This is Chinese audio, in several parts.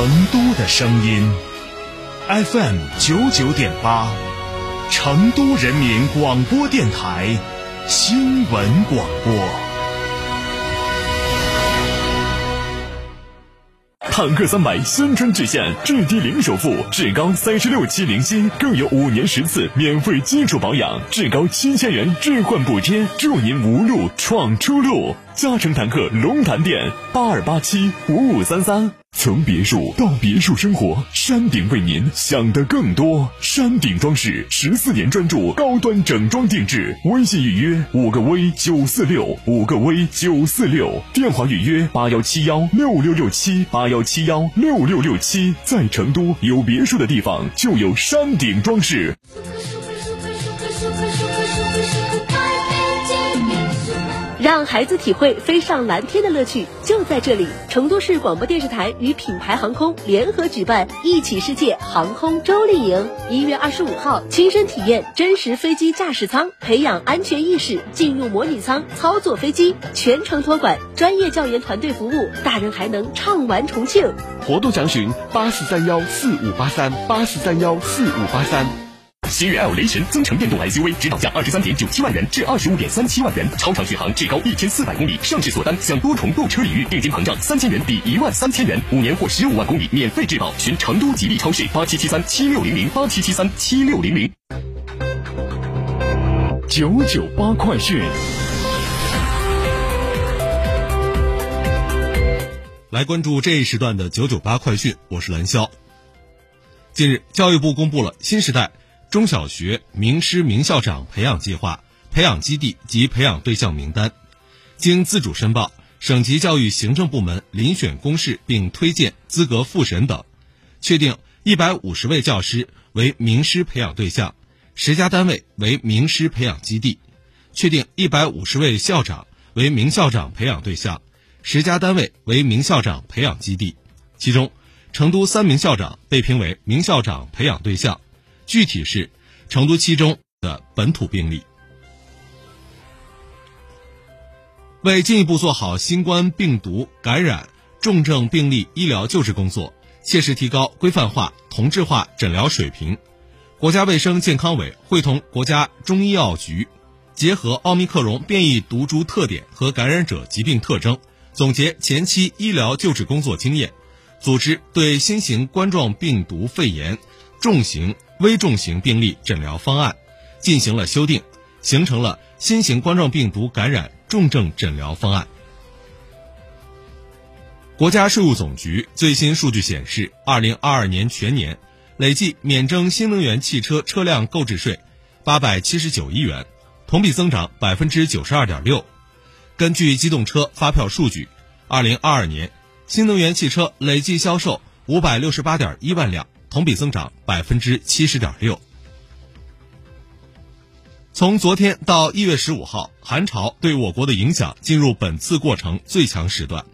成都的声音，FM 九九点八，成都人民广播电台新闻广播。坦克三百新春巨献，至低零首付，至高三十六期零息，更有五年十次免费基础保养，至高七千元置换补贴，祝您无路闯出路。嘉诚坦克龙潭店八二八七五五三三。从别墅到别墅生活，山顶为您想的更多。山顶装饰十四年专注高端整装定制，微信预约五个 V 九四六五个 V 九四六，电话预约八幺七幺六六六七八幺七幺六六六七。在成都有别墅的地方就有山顶装饰。让孩子体会飞上蓝天的乐趣，就在这里！成都市广播电视台与品牌航空联合举办“一起世界”航空周丽营，一月二十五号，亲身体验真实飞机驾驶舱，培养安全意识，进入模拟舱操作飞机，全程托管，专业教研团队服务，大人还能畅玩重庆。活动详询八四三幺四五八三八四三幺四五八三。新悦 L 雷神增程电动 SUV，指导价二十三点九七万元至二十五点三七万元，超长续航，至高一千四百公里。上市锁单享多重购车礼遇，定金膨胀三千元抵一万三千元，五年或十五万公里免费质保。寻成都吉利超市八七七三七六零零八七七三七六零零。九九八快讯，来关注这一时段的九九八快讯，我是蓝霄。近日，教育部公布了新时代。中小学名师名校长培养计划培养基地及培养对象名单，经自主申报，省级教育行政部门遴选公示并推荐资格复审等，确定一百五十位教师为名师培养对象，十家单位为名师培养基地，确定一百五十位校长为名校长培养对象，十家单位为名校长培养基地，其中，成都三名校长被评为名校长培养对象。具体是成都七中的本土病例。为进一步做好新冠病毒感染重症病例医疗救治工作，切实提高规范化、同质化诊疗水平，国家卫生健康委会同国家中医药局，结合奥密克戎变异毒株特点和感染者疾病特征，总结前期医疗救治工作经验，组织对新型冠状病毒肺炎重型。危重型病例诊疗方案进行了修订，形成了新型冠状病毒感染重症诊疗方案。国家税务总局最新数据显示，二零二二年全年累计免征新能源汽车车辆购置税八百七十九亿元，同比增长百分之九十二点六。根据机动车发票数据，二零二二年新能源汽车累计销售五百六十八点一万辆。同比增长百分之七十点六。从昨天到一月十五号，寒潮对我国的影响进入本次过程最强时段。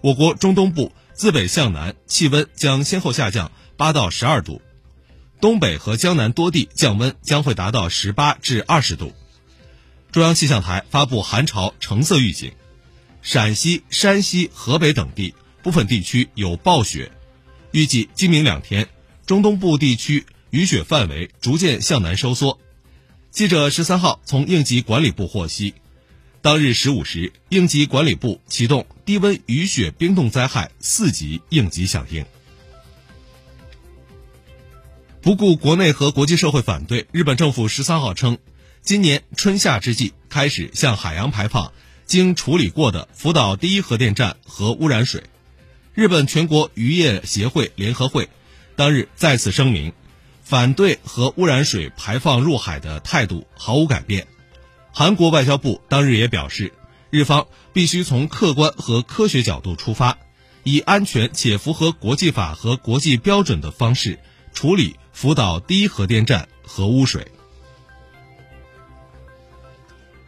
我国中东部自北向南气温将先后下降八到十二度，东北和江南多地降温将会达到十八至二十度。中央气象台发布寒潮橙色预警，陕西、山西、河北等地部分地区有暴雪，预计今明两天。中东部地区雨雪范围逐渐向南收缩。记者十三号从应急管理部获悉，当日十五时，应急管理部启动低温雨雪冰冻灾害四级应急响应。不顾国内和国际社会反对，日本政府十三号称，今年春夏之际开始向海洋排放经处理过的福岛第一核电站核污染水。日本全国渔业协会联合会。当日再次声明，反对核污染水排放入海的态度毫无改变。韩国外交部当日也表示，日方必须从客观和科学角度出发，以安全且符合国际法和国际标准的方式处理福岛第一核电站核污水。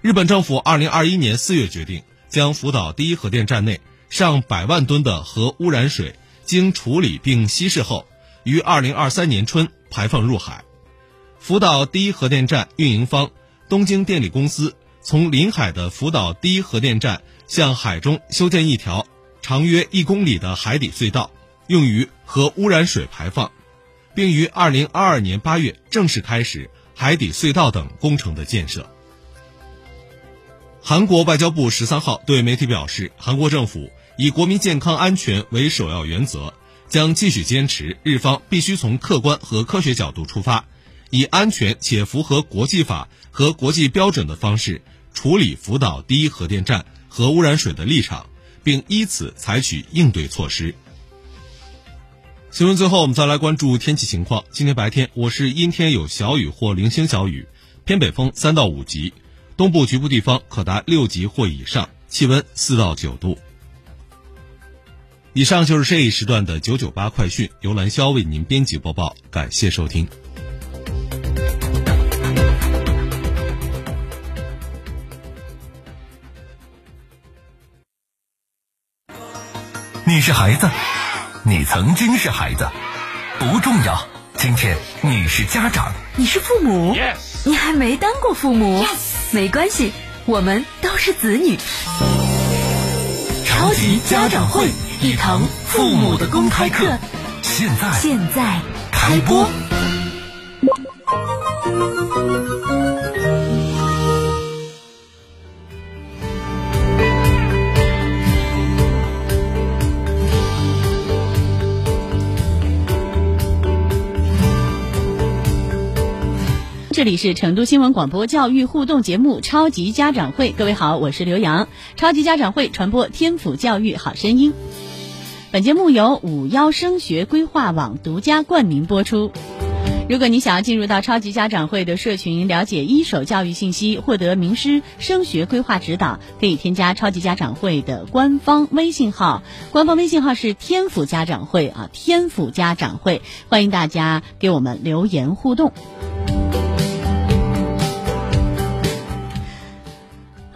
日本政府二零二一年四月决定，将福岛第一核电站内上百万吨的核污染水经处理并稀释后。于二零二三年春排放入海。福岛第一核电站运营方东京电力公司从临海的福岛第一核电站向海中修建一条长约一公里的海底隧道，用于核污染水排放，并于二零二二年八月正式开始海底隧道等工程的建设。韩国外交部十三号对媒体表示，韩国政府以国民健康安全为首要原则，将继续坚持日方必须从客观和科学角度出发，以安全且符合国际法和国际标准的方式处理福岛第一核电站核污染水的立场，并依此采取应对措施。新闻最后，我们再来关注天气情况。今天白天，我市阴天有小雨或零星小雨，偏北风三到五级。东部局部地方可达六级或以上，气温四到九度。以上就是这一时段的九九八快讯，由兰潇为您编辑播报，感谢收听。你是孩子，你曾经是孩子，不重要。今天你是家长，你是父母，你还没当过父母。没关系，我们都是子女。超级家长会，一堂父母的公开课，现在现在开播。这里是成都新闻广播教育互动节目《超级家长会》，各位好，我是刘洋。超级家长会传播天府教育好声音。本节目由五幺升学规划网独家冠名播出。如果你想要进入到超级家长会的社群，了解一手教育信息，获得名师升学规划指导，可以添加超级家长会的官方微信号，官方微信号是天府家长会啊，天府家长会，欢迎大家给我们留言互动。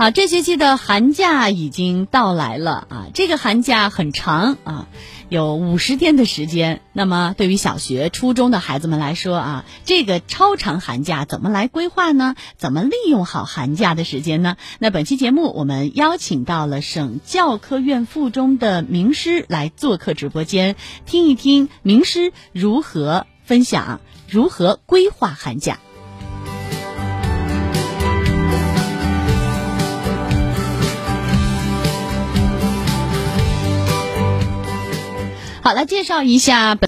好，这学期的寒假已经到来了啊！这个寒假很长啊，有五十天的时间。那么，对于小学、初中的孩子们来说啊，这个超长寒假怎么来规划呢？怎么利用好寒假的时间呢？那本期节目我们邀请到了省教科院附中的名师来做客直播间，听一听名师如何分享，如何规划寒假。好，来介绍一下本